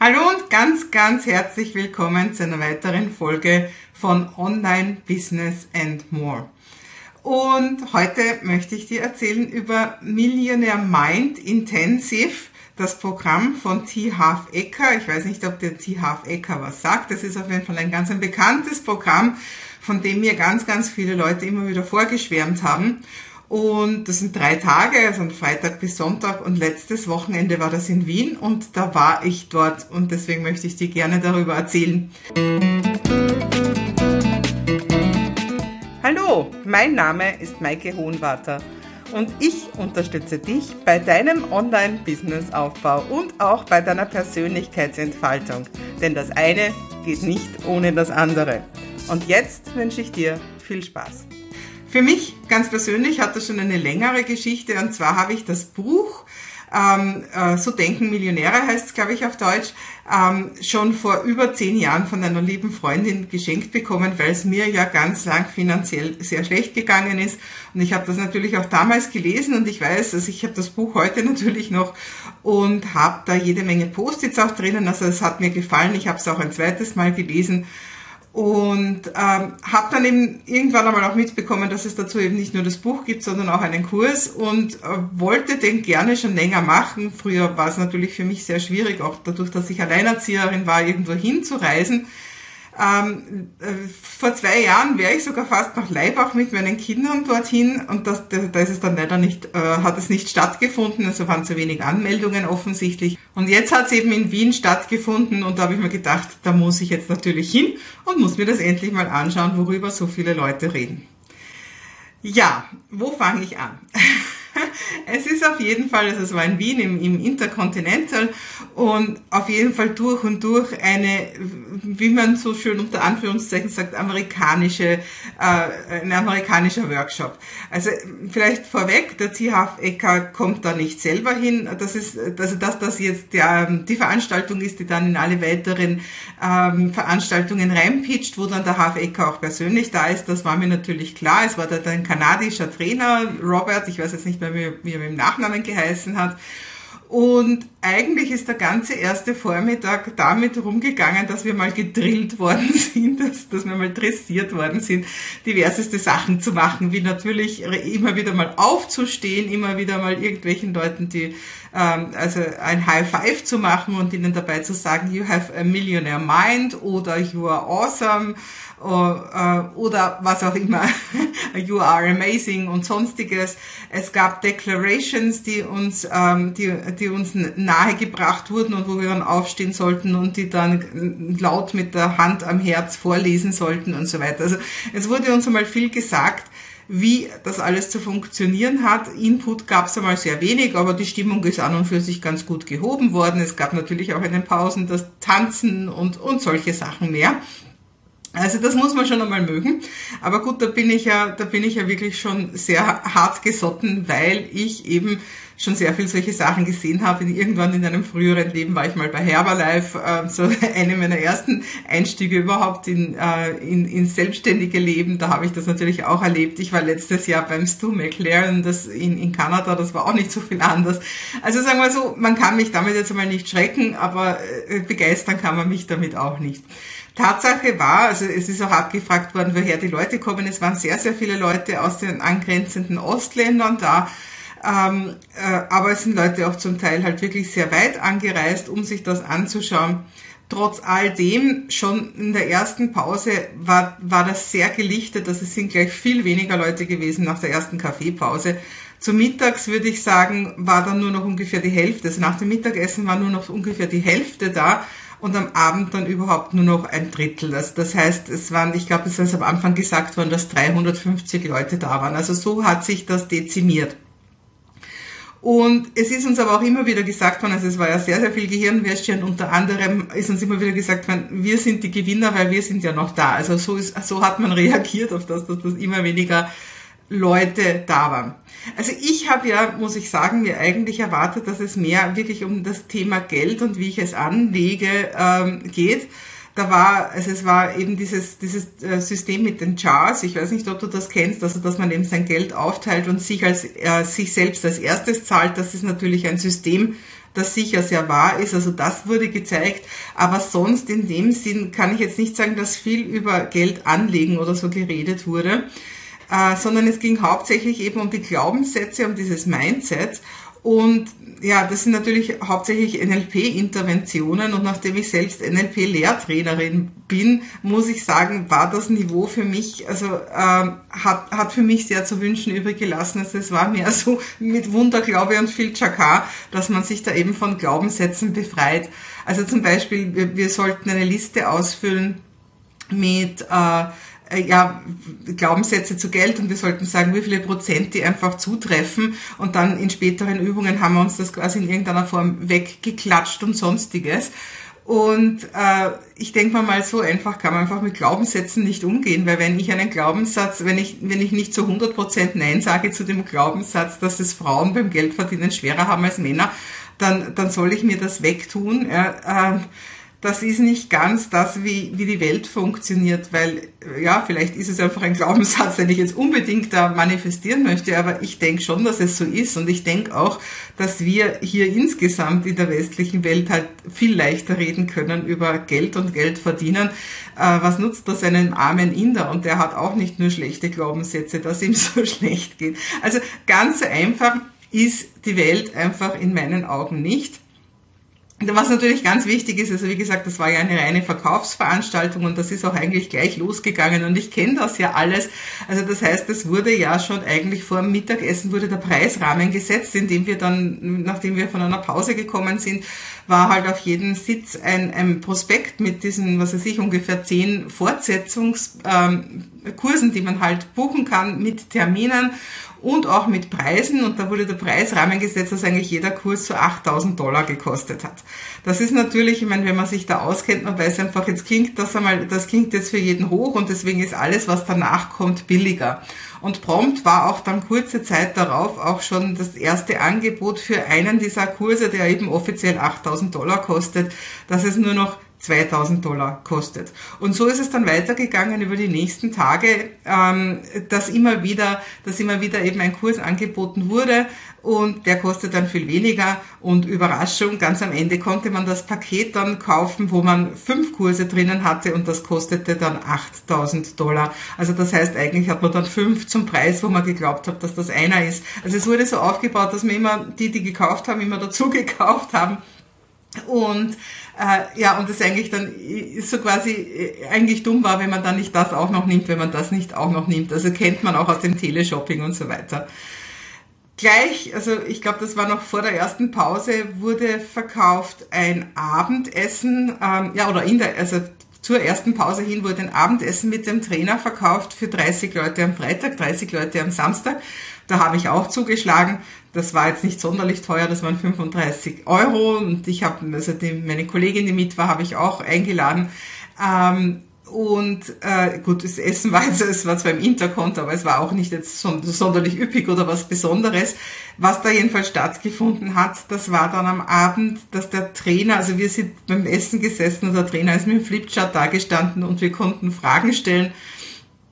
Hallo und ganz, ganz herzlich willkommen zu einer weiteren Folge von Online Business and More. Und heute möchte ich dir erzählen über Millionaire Mind Intensive, das Programm von T. Half Ecker. Ich weiß nicht, ob der T. Half Ecker was sagt. Das ist auf jeden Fall ein ganz ein bekanntes Programm, von dem mir ganz, ganz viele Leute immer wieder vorgeschwärmt haben. Und das sind drei Tage, also von Freitag bis Sonntag. Und letztes Wochenende war das in Wien und da war ich dort und deswegen möchte ich dir gerne darüber erzählen. Hallo, mein Name ist Maike Hohenwarter und ich unterstütze dich bei deinem Online-Business-Aufbau und auch bei deiner Persönlichkeitsentfaltung. Denn das eine geht nicht ohne das andere. Und jetzt wünsche ich dir viel Spaß. Für mich ganz persönlich hat das schon eine längere Geschichte und zwar habe ich das Buch ähm, äh, So denken Millionäre heißt es, glaube ich, auf Deutsch, ähm, schon vor über zehn Jahren von einer lieben Freundin geschenkt bekommen, weil es mir ja ganz lang finanziell sehr schlecht gegangen ist. Und ich habe das natürlich auch damals gelesen und ich weiß, also ich habe das Buch heute natürlich noch und habe da jede Menge Post-its auch drinnen. Also es hat mir gefallen. Ich habe es auch ein zweites Mal gelesen und ähm, habe dann eben irgendwann einmal auch mitbekommen, dass es dazu eben nicht nur das Buch gibt, sondern auch einen Kurs und äh, wollte den gerne schon länger machen. Früher war es natürlich für mich sehr schwierig, auch dadurch, dass ich Alleinerzieherin war, irgendwo hinzureisen. Ähm, äh, vor zwei Jahren wäre ich sogar fast nach Leibach mit meinen Kindern dorthin und das, da ist es dann leider nicht, äh, hat es nicht stattgefunden, also waren zu wenig Anmeldungen offensichtlich. Und jetzt hat es eben in Wien stattgefunden und da habe ich mir gedacht, da muss ich jetzt natürlich hin und muss mir das endlich mal anschauen, worüber so viele Leute reden. Ja, wo fange ich an? es ist auf jeden Fall, also es war in Wien im, im Intercontinental und auf jeden Fall durch und durch eine, wie man so schön unter Anführungszeichen sagt, amerikanische, äh, ein amerikanischer Workshop. Also vielleicht vorweg, der THF Ecker kommt da nicht selber hin. Das ist, also dass das jetzt der, die Veranstaltung ist, die dann in alle weiteren ähm, Veranstaltungen reinpitcht, wo dann der HF Ecker auch persönlich da ist, das war mir natürlich klar. Es war da ein kanadischer Trainer, Robert, ich weiß jetzt nicht mehr, wie, wie er mit dem Nachnamen geheißen hat. Und eigentlich ist der ganze erste Vormittag damit rumgegangen, dass wir mal gedrillt worden sind, dass, dass wir mal dressiert worden sind, diverseste Sachen zu machen, wie natürlich immer wieder mal aufzustehen, immer wieder mal irgendwelchen Leuten, die ähm, also ein High Five zu machen und ihnen dabei zu sagen, you have a millionaire mind oder you are awesome äh, oder was auch immer, you are amazing und sonstiges. Es gab Declarations, die uns, ähm, die, die uns nahegebracht wurden und wo wir dann aufstehen sollten und die dann laut mit der Hand am Herz vorlesen sollten und so weiter. Also es wurde uns einmal viel gesagt wie das alles zu funktionieren hat. Input gab es einmal sehr wenig, aber die Stimmung ist an und für sich ganz gut gehoben worden. Es gab natürlich auch in den Pausen das Tanzen und, und solche Sachen mehr. Also das muss man schon einmal mögen. Aber gut, da bin ich ja, da bin ich ja wirklich schon sehr hart gesotten, weil ich eben schon sehr viel solche Sachen gesehen habe. Irgendwann in einem früheren Leben war ich mal bei Herbalife, äh, so eine meiner ersten Einstiege überhaupt in, äh, in, in selbstständige Leben. Da habe ich das natürlich auch erlebt. Ich war letztes Jahr beim Stu McLaren das in, in Kanada, das war auch nicht so viel anders. Also sagen wir so, man kann mich damit jetzt einmal nicht schrecken, aber äh, begeistern kann man mich damit auch nicht. Tatsache war, also es ist auch abgefragt worden, woher die Leute kommen. Es waren sehr, sehr viele Leute aus den angrenzenden Ostländern da. Ähm, äh, aber es sind Leute auch zum Teil halt wirklich sehr weit angereist, um sich das anzuschauen. Trotz all dem, schon in der ersten Pause war, war das sehr gelichtet, dass es sind gleich viel weniger Leute gewesen nach der ersten Kaffeepause. Zu Mittags würde ich sagen, war dann nur noch ungefähr die Hälfte. Also nach dem Mittagessen war nur noch ungefähr die Hälfte da und am Abend dann überhaupt nur noch ein Drittel. Also das heißt, es waren, ich glaube, es ist am Anfang gesagt worden, dass 350 Leute da waren. Also so hat sich das dezimiert. Und es ist uns aber auch immer wieder gesagt worden, also es war ja sehr, sehr viel Gehirnwäsche und unter anderem ist uns immer wieder gesagt worden, wir sind die Gewinner, weil wir sind ja noch da. Also so, ist, so hat man reagiert auf das, dass das immer weniger Leute da waren. Also ich habe ja, muss ich sagen, mir eigentlich erwartet, dass es mehr wirklich um das Thema Geld und wie ich es anlege ähm, geht. Da war, also es war eben dieses, dieses äh, System mit den Charts. Ich weiß nicht, ob du das kennst, also dass man eben sein Geld aufteilt und sich als äh, sich selbst als erstes zahlt. Das ist natürlich ein System, das sicher sehr wahr ist. Also das wurde gezeigt. Aber sonst in dem Sinn kann ich jetzt nicht sagen, dass viel über Geld anlegen oder so geredet wurde, äh, sondern es ging hauptsächlich eben um die Glaubenssätze, um dieses Mindset. Und ja, das sind natürlich hauptsächlich NLP-Interventionen und nachdem ich selbst NLP-Lehrtrainerin bin, muss ich sagen, war das Niveau für mich, also ähm, hat, hat für mich sehr zu wünschen übrig gelassen. Also es war mehr so mit Wunderglaube und viel Chaka, dass man sich da eben von Glaubenssätzen befreit. Also zum Beispiel, wir, wir sollten eine Liste ausfüllen mit äh, ja, Glaubenssätze zu Geld und wir sollten sagen, wie viele Prozent die einfach zutreffen und dann in späteren Übungen haben wir uns das quasi in irgendeiner Form weggeklatscht und sonstiges. Und äh, ich denke mal, so einfach kann man einfach mit Glaubenssätzen nicht umgehen, weil wenn ich einen Glaubenssatz, wenn ich, wenn ich nicht zu 100 Prozent Nein sage zu dem Glaubenssatz, dass es Frauen beim Geldverdienen schwerer haben als Männer, dann, dann soll ich mir das wegtun. Ja, äh, das ist nicht ganz das, wie, wie die Welt funktioniert, weil ja, vielleicht ist es einfach ein Glaubenssatz, den ich jetzt unbedingt da manifestieren möchte, aber ich denke schon, dass es so ist und ich denke auch, dass wir hier insgesamt in der westlichen Welt halt viel leichter reden können über Geld und Geld verdienen. Äh, was nutzt das einem armen Inder und der hat auch nicht nur schlechte Glaubenssätze, dass ihm so schlecht geht. Also ganz einfach ist die Welt einfach in meinen Augen nicht. Was natürlich ganz wichtig ist, also wie gesagt, das war ja eine reine Verkaufsveranstaltung und das ist auch eigentlich gleich losgegangen und ich kenne das ja alles. Also das heißt, es wurde ja schon eigentlich vor dem Mittagessen wurde der Preisrahmen gesetzt, indem wir dann, nachdem wir von einer Pause gekommen sind, war halt auf jedem Sitz ein, ein Prospekt mit diesen, was weiß ich, ungefähr zehn Fortsetzungskursen, ähm, die man halt buchen kann mit Terminen und auch mit Preisen. Und da wurde der Preisrahmen gesetzt, dass eigentlich jeder Kurs so 8000 Dollar gekostet hat. Das ist natürlich, ich meine, wenn man sich da auskennt, man weiß einfach, jetzt klingt das einmal, das klingt jetzt für jeden hoch und deswegen ist alles, was danach kommt, billiger. Und prompt war auch dann kurze Zeit darauf auch schon das erste Angebot für einen dieser Kurse, der eben offiziell 8000 Dollar kostet, dass es nur noch 2000 Dollar kostet. Und so ist es dann weitergegangen über die nächsten Tage, ähm, dass immer wieder, dass immer wieder eben ein Kurs angeboten wurde und der kostet dann viel weniger und Überraschung, ganz am Ende konnte man das Paket dann kaufen, wo man fünf Kurse drinnen hatte und das kostete dann 8000 Dollar. Also das heißt, eigentlich hat man dann fünf zum Preis, wo man geglaubt hat, dass das einer ist. Also es wurde so aufgebaut, dass man immer die, die gekauft haben, immer dazu gekauft haben und äh, ja, und das eigentlich dann so quasi äh, eigentlich dumm war, wenn man dann nicht das auch noch nimmt, wenn man das nicht auch noch nimmt. Also kennt man auch aus dem Teleshopping und so weiter. Gleich, also ich glaube, das war noch vor der ersten Pause, wurde verkauft ein Abendessen, ähm, ja, oder in der, also zur ersten Pause hin wurde ein Abendessen mit dem Trainer verkauft für 30 Leute am Freitag, 30 Leute am Samstag. Da habe ich auch zugeschlagen. Das war jetzt nicht sonderlich teuer, das waren 35 Euro und ich habe, also meine Kollegin, die mit war, habe ich auch eingeladen. Ähm, und äh, gut, das Essen war jetzt, es war zwar im Interkonto, aber es war auch nicht jetzt sonderlich üppig oder was Besonderes. Was da jedenfalls stattgefunden hat, das war dann am Abend, dass der Trainer, also wir sind beim Essen gesessen und der Trainer ist mit dem Flipchart dagestanden und wir konnten Fragen stellen.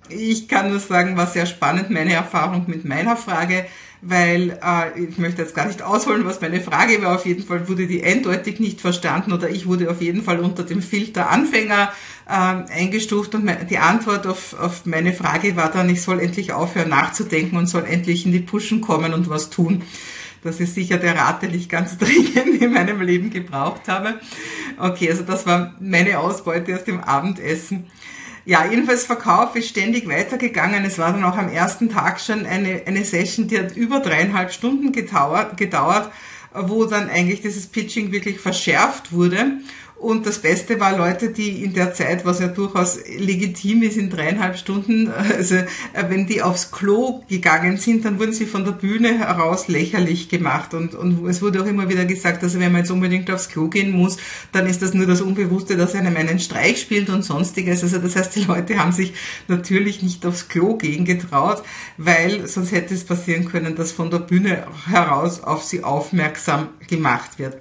Ich kann nur sagen, war sehr spannend, meine Erfahrung mit meiner Frage, weil äh, ich möchte jetzt gar nicht ausholen, was meine Frage war. Auf jeden Fall wurde die eindeutig nicht verstanden oder ich wurde auf jeden Fall unter dem Filter Anfänger äh, eingestuft und die Antwort auf, auf meine Frage war dann, ich soll endlich aufhören nachzudenken und soll endlich in die Puschen kommen und was tun. Das ist sicher der Rat, den ich ganz dringend in meinem Leben gebraucht habe. Okay, also das war meine Ausbeute aus dem Abendessen. Ja, jedenfalls Verkauf ist ständig weitergegangen. Es war dann auch am ersten Tag schon eine, eine Session, die hat über dreieinhalb Stunden gedauert, gedauert wo dann eigentlich dieses Pitching wirklich verschärft wurde. Und das Beste war Leute, die in der Zeit, was ja durchaus legitim ist, in dreieinhalb Stunden, also äh, wenn die aufs Klo gegangen sind, dann wurden sie von der Bühne heraus lächerlich gemacht. Und, und es wurde auch immer wieder gesagt, also wenn man jetzt unbedingt aufs Klo gehen muss, dann ist das nur das Unbewusste, dass einem einen Streich spielt und sonstiges. Also das heißt, die Leute haben sich natürlich nicht aufs Klo gehen getraut, weil sonst hätte es passieren können, dass von der Bühne heraus auf sie aufmerksam gemacht wird.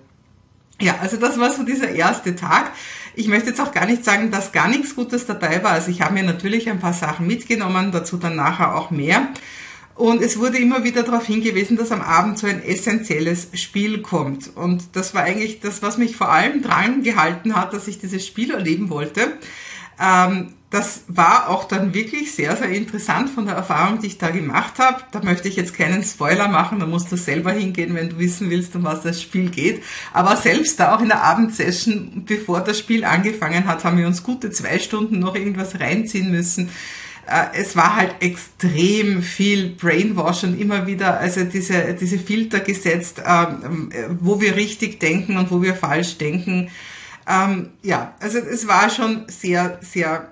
Ja, also das war so dieser erste Tag. Ich möchte jetzt auch gar nicht sagen, dass gar nichts Gutes dabei war. Also ich habe mir natürlich ein paar Sachen mitgenommen, dazu dann nachher auch mehr. Und es wurde immer wieder darauf hingewiesen, dass am Abend so ein essentielles Spiel kommt. Und das war eigentlich das, was mich vor allem dran gehalten hat, dass ich dieses Spiel erleben wollte. Ähm, das war auch dann wirklich sehr, sehr interessant von der Erfahrung, die ich da gemacht habe. Da möchte ich jetzt keinen Spoiler machen, da musst du selber hingehen, wenn du wissen willst, um was das Spiel geht. Aber selbst da auch in der Abendsession, bevor das Spiel angefangen hat, haben wir uns gute zwei Stunden noch irgendwas reinziehen müssen äh, es war halt extrem viel Brainwash und immer wieder also diese, diese Filter gesetzt, ähm, wo wir richtig denken und wo wir falsch denken. Ähm, ja, also es war schon sehr, sehr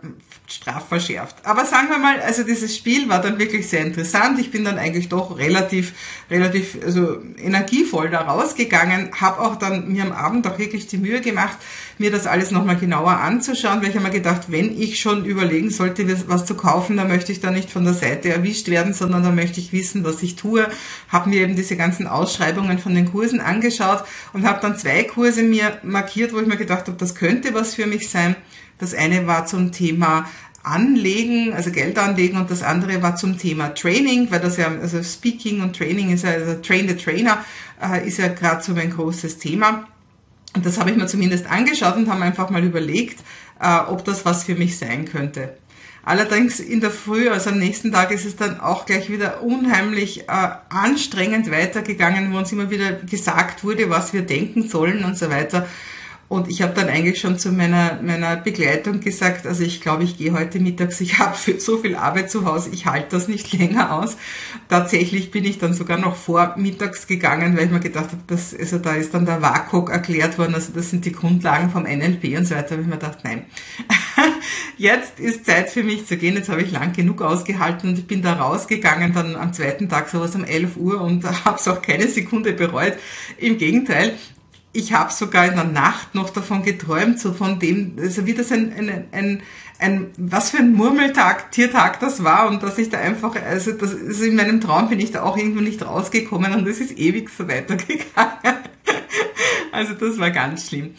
strafverschärft. Aber sagen wir mal, also dieses Spiel war dann wirklich sehr interessant. Ich bin dann eigentlich doch relativ, relativ also energievoll da rausgegangen, habe auch dann mir am Abend auch wirklich die Mühe gemacht, mir das alles nochmal genauer anzuschauen, weil ich habe mir gedacht, wenn ich schon überlegen sollte, was zu kaufen, dann möchte ich da nicht von der Seite erwischt werden, sondern da möchte ich wissen, was ich tue. Habe mir eben diese ganzen Ausschreibungen von den Kursen angeschaut und habe dann zwei Kurse mir markiert, wo ich mir gedacht habe, das könnte was für mich sein. Das eine war zum Thema Anlegen, also Geld anlegen und das andere war zum Thema Training, weil das ja, also Speaking und Training ist ja, also Train the Trainer äh, ist ja gerade so mein großes Thema. Und das habe ich mir zumindest angeschaut und habe einfach mal überlegt, äh, ob das was für mich sein könnte. Allerdings in der Früh, also am nächsten Tag ist es dann auch gleich wieder unheimlich äh, anstrengend weitergegangen, wo uns immer wieder gesagt wurde, was wir denken sollen und so weiter. Und ich habe dann eigentlich schon zu meiner, meiner Begleitung gesagt, also ich glaube, ich gehe heute mittags, ich habe so viel Arbeit zu Hause, ich halte das nicht länger aus. Tatsächlich bin ich dann sogar noch vor mittags gegangen, weil ich mir gedacht habe, also da ist dann der WAKOK erklärt worden, also das sind die Grundlagen vom NLP und so weiter. Habe ich mir gedacht, nein, jetzt ist Zeit für mich zu gehen, jetzt habe ich lang genug ausgehalten und ich bin da rausgegangen, dann am zweiten Tag sowas um 11 Uhr und habe es auch keine Sekunde bereut. Im Gegenteil, ich habe sogar in der Nacht noch davon geträumt, so von dem, also wie das ein, ein, ein, ein, was für ein Murmeltag, Tiertag das war und dass ich da einfach, also, das, also in meinem Traum bin ich da auch irgendwo nicht rausgekommen und es ist ewig so weitergegangen. also das war ganz schlimm.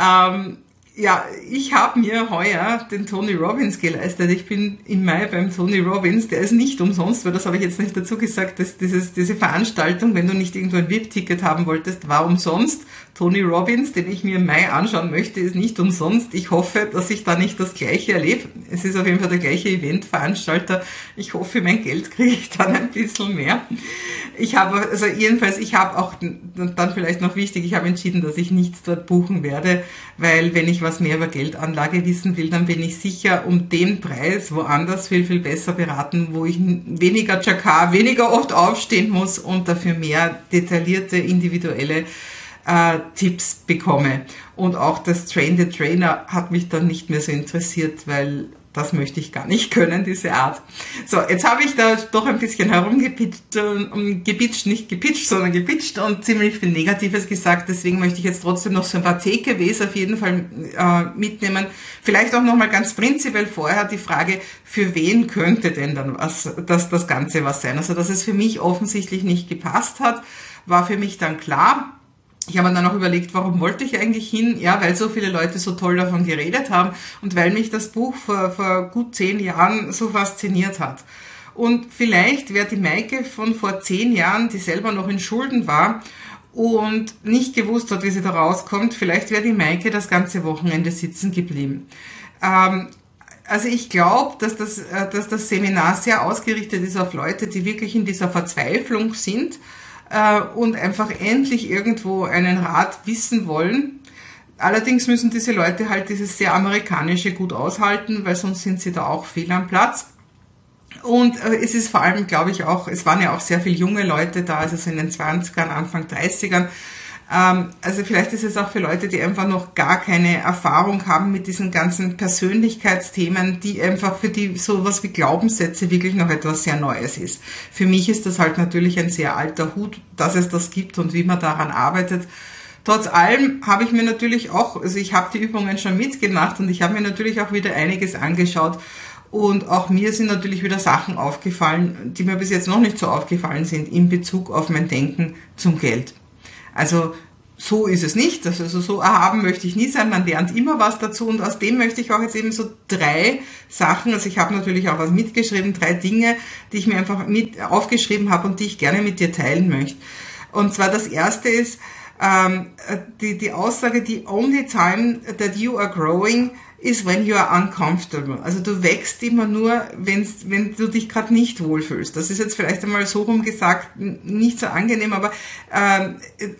Ähm, ja, ich habe mir heuer den Tony Robbins geleistet. Ich bin im Mai beim Tony Robbins. Der ist nicht umsonst, weil das habe ich jetzt nicht dazu gesagt, dass dieses, diese Veranstaltung, wenn du nicht irgendwo ein VIP-Ticket haben wolltest, war umsonst. Tony Robbins, den ich mir im Mai anschauen möchte, ist nicht umsonst. Ich hoffe, dass ich da nicht das Gleiche erlebe. Es ist auf jeden Fall der gleiche Eventveranstalter. Ich hoffe, mein Geld kriege ich dann ein bisschen mehr. Ich habe, also jedenfalls, ich habe auch, dann vielleicht noch wichtig, ich habe entschieden, dass ich nichts dort buchen werde, weil wenn ich was mehr über Geldanlage wissen will, dann bin ich sicher um den Preis woanders viel, viel besser beraten, wo ich weniger Chakar, weniger oft aufstehen muss und dafür mehr detaillierte, individuelle äh, Tipps bekomme. Und auch das Train the Trainer hat mich dann nicht mehr so interessiert, weil das möchte ich gar nicht können, diese Art. So, jetzt habe ich da doch ein bisschen herumgepitcht, äh, gepitcht, nicht gepitcht, sondern gepitcht und ziemlich viel Negatives gesagt. Deswegen möchte ich jetzt trotzdem noch so ein paar TKWs auf jeden Fall äh, mitnehmen. Vielleicht auch nochmal ganz prinzipiell vorher die Frage, für wen könnte denn dann was, das, das Ganze was sein? Also, dass es für mich offensichtlich nicht gepasst hat, war für mich dann klar. Ich habe dann auch überlegt, warum wollte ich eigentlich hin? Ja, weil so viele Leute so toll davon geredet haben und weil mich das Buch vor, vor gut zehn Jahren so fasziniert hat. Und vielleicht wäre die Maike von vor zehn Jahren, die selber noch in Schulden war und nicht gewusst hat, wie sie da rauskommt, vielleicht wäre die Maike das ganze Wochenende sitzen geblieben. Ähm, also ich glaube, dass das, äh, dass das Seminar sehr ausgerichtet ist auf Leute, die wirklich in dieser Verzweiflung sind äh, und einfach endlich irgendwo einen Rat wissen wollen. Allerdings müssen diese Leute halt dieses sehr amerikanische gut aushalten, weil sonst sind sie da auch fehl am Platz. Und äh, es ist vor allem, glaube ich, auch, es waren ja auch sehr viele junge Leute da, also so in den 20ern, Anfang 30ern. Ähm, also vielleicht ist es auch für Leute, die einfach noch gar keine Erfahrung haben mit diesen ganzen Persönlichkeitsthemen, die einfach für die sowas wie Glaubenssätze wirklich noch etwas sehr Neues ist. Für mich ist das halt natürlich ein sehr alter Hut, dass es das gibt und wie man daran arbeitet. Trotz allem habe ich mir natürlich auch, also ich habe die Übungen schon mitgemacht und ich habe mir natürlich auch wieder einiges angeschaut. Und auch mir sind natürlich wieder Sachen aufgefallen, die mir bis jetzt noch nicht so aufgefallen sind in Bezug auf mein Denken zum Geld. Also so ist es nicht. Also so erhaben möchte ich nie sein. Man lernt immer was dazu und aus dem möchte ich auch jetzt eben so drei Sachen, also ich habe natürlich auch was mitgeschrieben, drei Dinge, die ich mir einfach mit aufgeschrieben habe und die ich gerne mit dir teilen möchte. Und zwar das erste ist ähm, die, die Aussage, the only time that you are growing is when you are uncomfortable. Also du wächst immer nur, wenn's, wenn du dich gerade nicht wohlfühlst. Das ist jetzt vielleicht einmal so rum gesagt, nicht so angenehm, aber äh,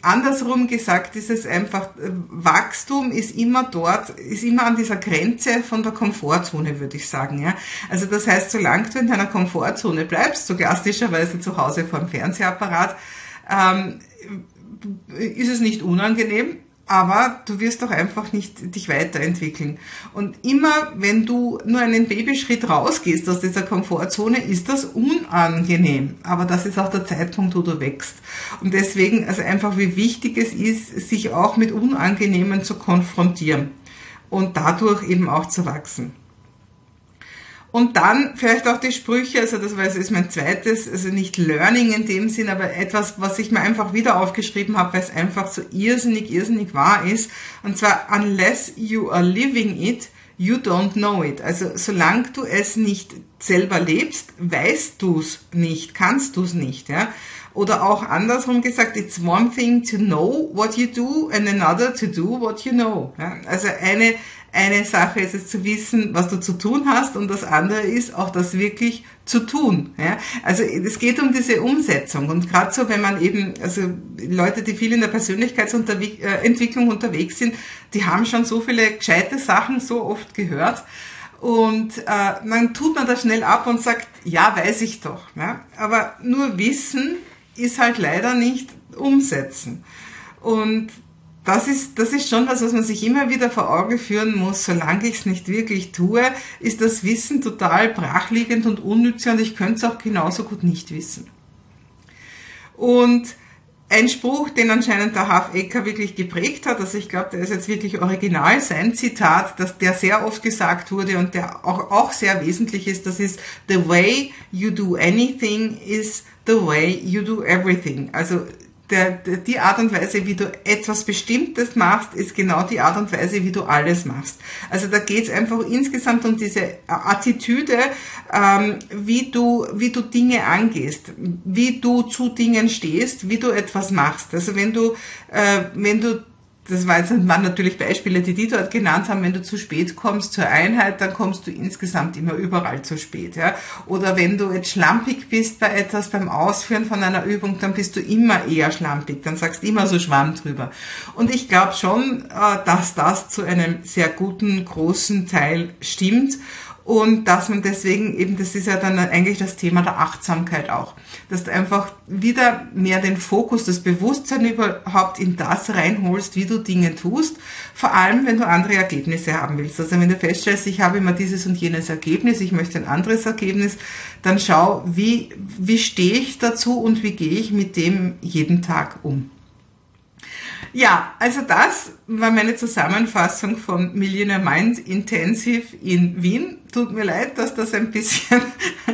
andersrum gesagt ist es einfach, Wachstum ist immer dort, ist immer an dieser Grenze von der Komfortzone, würde ich sagen. Ja? Also das heißt, solange du in deiner Komfortzone bleibst, so klassischerweise zu Hause vor dem Fernsehapparat, ähm, ist es nicht unangenehm, aber du wirst doch einfach nicht dich weiterentwickeln. Und immer, wenn du nur einen Babyschritt rausgehst aus dieser Komfortzone, ist das unangenehm. Aber das ist auch der Zeitpunkt, wo du wächst. Und deswegen, also einfach wie wichtig es ist, sich auch mit Unangenehmen zu konfrontieren und dadurch eben auch zu wachsen. Und dann vielleicht auch die Sprüche, also das ist mein zweites, also nicht Learning in dem Sinn, aber etwas, was ich mir einfach wieder aufgeschrieben habe, weil es einfach so irrsinnig, irrsinnig wahr ist. Und zwar, unless you are living it, you don't know it. Also solange du es nicht selber lebst, weißt du es nicht, kannst du es nicht. Ja? Oder auch andersrum gesagt, it's one thing to know what you do and another to do what you know. Ja? Also eine eine Sache ist es zu wissen, was du zu tun hast und das andere ist auch das wirklich zu tun. Ja? Also es geht um diese Umsetzung und gerade so, wenn man eben, also Leute, die viel in der Persönlichkeitsentwicklung unterwegs sind, die haben schon so viele gescheite Sachen so oft gehört und äh, dann tut man das schnell ab und sagt, ja, weiß ich doch. Ja? Aber nur Wissen ist halt leider nicht umsetzen. Und das ist, das ist schon was, was man sich immer wieder vor Augen führen muss. Solange ich es nicht wirklich tue, ist das Wissen total brachliegend und unnütz und ich könnte es auch genauso gut nicht wissen. Und ein Spruch, den anscheinend der Hafecker wirklich geprägt hat, also ich glaube, der ist jetzt wirklich original, sein Zitat, dass der sehr oft gesagt wurde und der auch, auch sehr wesentlich ist, das ist, the way you do anything is the way you do everything. Also der, der, die Art und Weise, wie du etwas Bestimmtes machst, ist genau die Art und Weise, wie du alles machst. Also da geht es einfach insgesamt um diese Attitüde, ähm, wie, du, wie du Dinge angehst, wie du zu Dingen stehst, wie du etwas machst. Also wenn du, äh, wenn du das waren natürlich Beispiele, die die dort genannt haben, wenn du zu spät kommst zur Einheit, dann kommst du insgesamt immer überall zu spät. Ja? Oder wenn du jetzt schlampig bist bei etwas, beim Ausführen von einer Übung, dann bist du immer eher schlampig, dann sagst du immer so Schwamm drüber. Und ich glaube schon, äh, dass das zu einem sehr guten, großen Teil stimmt und dass man deswegen eben, das ist ja dann eigentlich das Thema der Achtsamkeit auch, dass du einfach wieder mehr den Fokus, das Bewusstsein überhaupt in das reinholst, wie du Dinge tust, vor allem wenn du andere Ergebnisse haben willst. Also wenn du feststellst, ich habe immer dieses und jenes Ergebnis, ich möchte ein anderes Ergebnis, dann schau, wie, wie stehe ich dazu und wie gehe ich mit dem jeden Tag um. Ja, also das war meine Zusammenfassung von Millionaire Mind Intensive in Wien. Tut mir leid, dass das ein bisschen,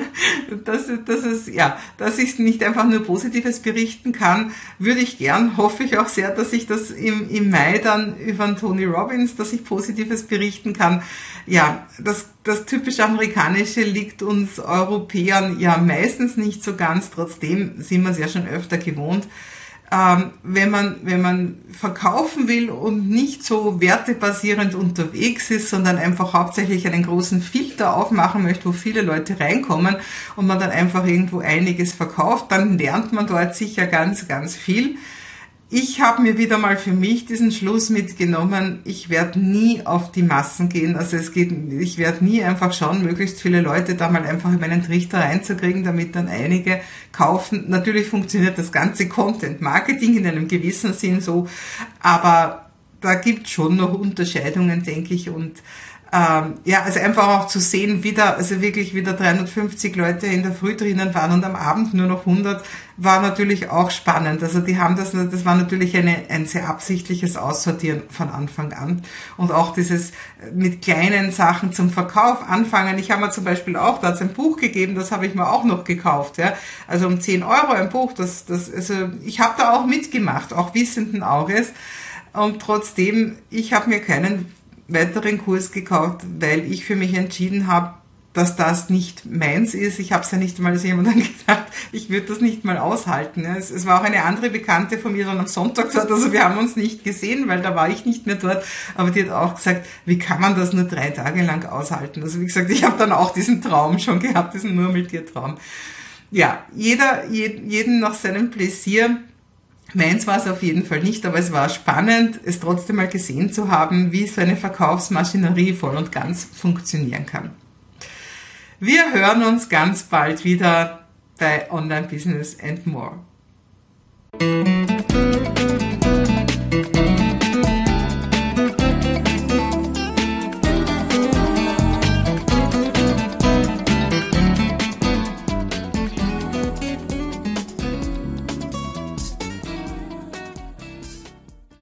dass, dass es, ja, dass ich nicht einfach nur Positives berichten kann, würde ich gern, hoffe ich auch sehr, dass ich das im, im Mai dann über Tony Robbins, dass ich Positives berichten kann. Ja, das, das typisch Amerikanische liegt uns Europäern ja meistens nicht so ganz, trotzdem sind wir es ja schon öfter gewohnt ähm, wenn man wenn man verkaufen will und nicht so wertebasierend unterwegs ist, sondern einfach hauptsächlich einen großen Filter aufmachen möchte, wo viele Leute reinkommen und man dann einfach irgendwo einiges verkauft, dann lernt man dort sicher ganz ganz viel ich habe mir wieder mal für mich diesen Schluss mitgenommen, ich werde nie auf die Massen gehen. Also es geht, ich werde nie einfach schauen, möglichst viele Leute da mal einfach in meinen Trichter reinzukriegen, damit dann einige kaufen. Natürlich funktioniert das ganze Content Marketing in einem gewissen Sinn so, aber da gibt schon noch Unterscheidungen, denke ich, und ähm, ja, also einfach auch zu sehen, wieder, also wirklich wieder 350 Leute in der Früh drinnen waren und am Abend nur noch 100, war natürlich auch spannend. Also die haben das, das war natürlich eine, ein sehr absichtliches Aussortieren von Anfang an. Und auch dieses mit kleinen Sachen zum Verkauf anfangen. Ich habe mir zum Beispiel auch, da hat ein Buch gegeben, das habe ich mir auch noch gekauft. Ja. Also um 10 Euro ein Buch, das, das, also ich habe da auch mitgemacht, auch wissenden Auges Und trotzdem, ich habe mir keinen weiteren Kurs gekauft, weil ich für mich entschieden habe, dass das nicht meins ist. Ich habe es ja nicht mal so jemandem gedacht, ich würde das nicht mal aushalten. Es, es, war auch eine andere Bekannte von mir dann am Sonntag dort, also wir haben uns nicht gesehen, weil da war ich nicht mehr dort, aber die hat auch gesagt, wie kann man das nur drei Tage lang aushalten? Also wie gesagt, ich habe dann auch diesen Traum schon gehabt, diesen Murmeltiertraum. Ja, jeder, jeden nach seinem Pläsier. Meins war es auf jeden Fall nicht, aber es war spannend, es trotzdem mal gesehen zu haben, wie so eine Verkaufsmaschinerie voll und ganz funktionieren kann. Wir hören uns ganz bald wieder bei Online Business and More.